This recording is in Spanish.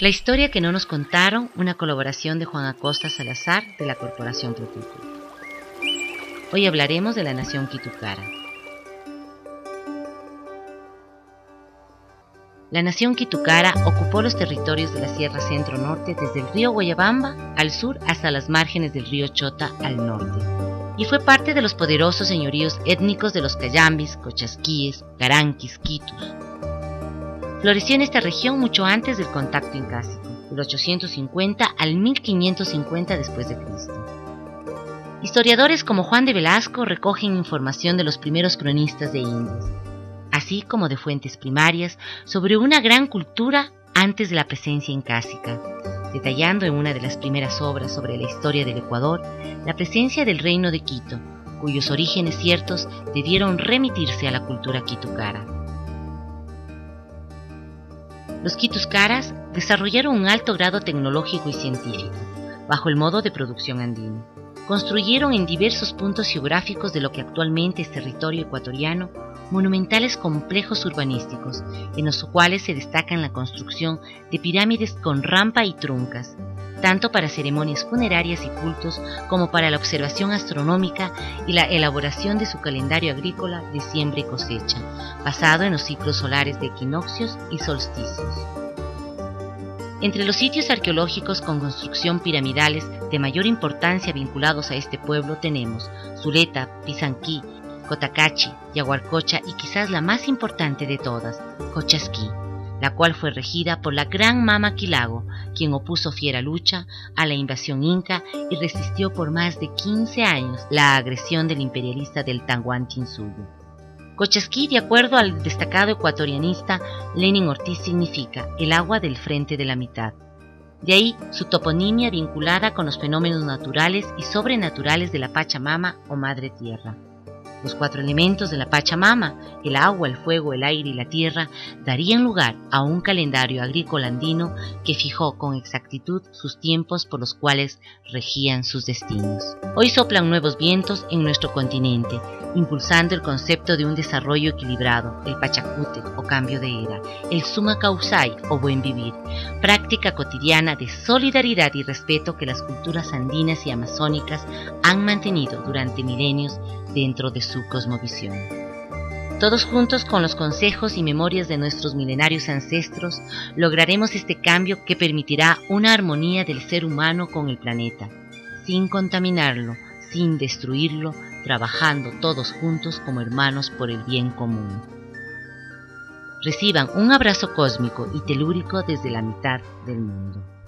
La historia que no nos contaron, una colaboración de Juan Acosta Salazar de la Corporación Procultura. Hoy hablaremos de la nación Quitucara. La nación Quitucara ocupó los territorios de la Sierra Centro Norte desde el río Guayabamba al sur hasta las márgenes del río Chota al norte, y fue parte de los poderosos señoríos étnicos de los Cayambis, Cochasquíes, Garanquis, Quitus, Floreció en esta región mucho antes del contacto incásico, del 850 al 1550 después de Cristo. Historiadores como Juan de Velasco recogen información de los primeros cronistas de Indias, así como de fuentes primarias sobre una gran cultura antes de la presencia incásica, detallando en una de las primeras obras sobre la historia del Ecuador la presencia del reino de Quito, cuyos orígenes ciertos debieron remitirse a la cultura quitucara. Los Quituscaras desarrollaron un alto grado tecnológico y científico, bajo el modo de producción andino. Construyeron en diversos puntos geográficos de lo que actualmente es territorio ecuatoriano monumentales complejos urbanísticos, en los cuales se destacan la construcción de pirámides con rampa y truncas, tanto para ceremonias funerarias y cultos como para la observación astronómica y la elaboración de su calendario agrícola de siembra y cosecha, basado en los ciclos solares de equinoccios y solsticios. Entre los sitios arqueológicos con construcción piramidales de mayor importancia vinculados a este pueblo tenemos Zuleta, Pizanquí, Cotacachi, Yaguarcocha y quizás la más importante de todas, Cochasquí la cual fue regida por la gran Mama Quilago, quien opuso fiera lucha a la invasión inca y resistió por más de 15 años la agresión del imperialista del Tanguantinsuyo. Cochasquí, de acuerdo al destacado ecuatorianista Lenin Ortiz, significa el agua del frente de la mitad. De ahí su toponimia vinculada con los fenómenos naturales y sobrenaturales de la Pachamama o Madre Tierra. Los cuatro elementos de la Pachamama, el agua, el fuego, el aire y la tierra, darían lugar a un calendario agrícola andino que fijó con exactitud sus tiempos por los cuales regían sus destinos. Hoy soplan nuevos vientos en nuestro continente, impulsando el concepto de un desarrollo equilibrado, el Pachacute o cambio de era, el Suma Causai o buen vivir, práctica cotidiana de solidaridad y respeto que las culturas andinas y amazónicas han mantenido durante milenios dentro de su cosmovisión. Todos juntos con los consejos y memorias de nuestros milenarios ancestros lograremos este cambio que permitirá una armonía del ser humano con el planeta, sin contaminarlo, sin destruirlo, trabajando todos juntos como hermanos por el bien común. Reciban un abrazo cósmico y telúrico desde la mitad del mundo.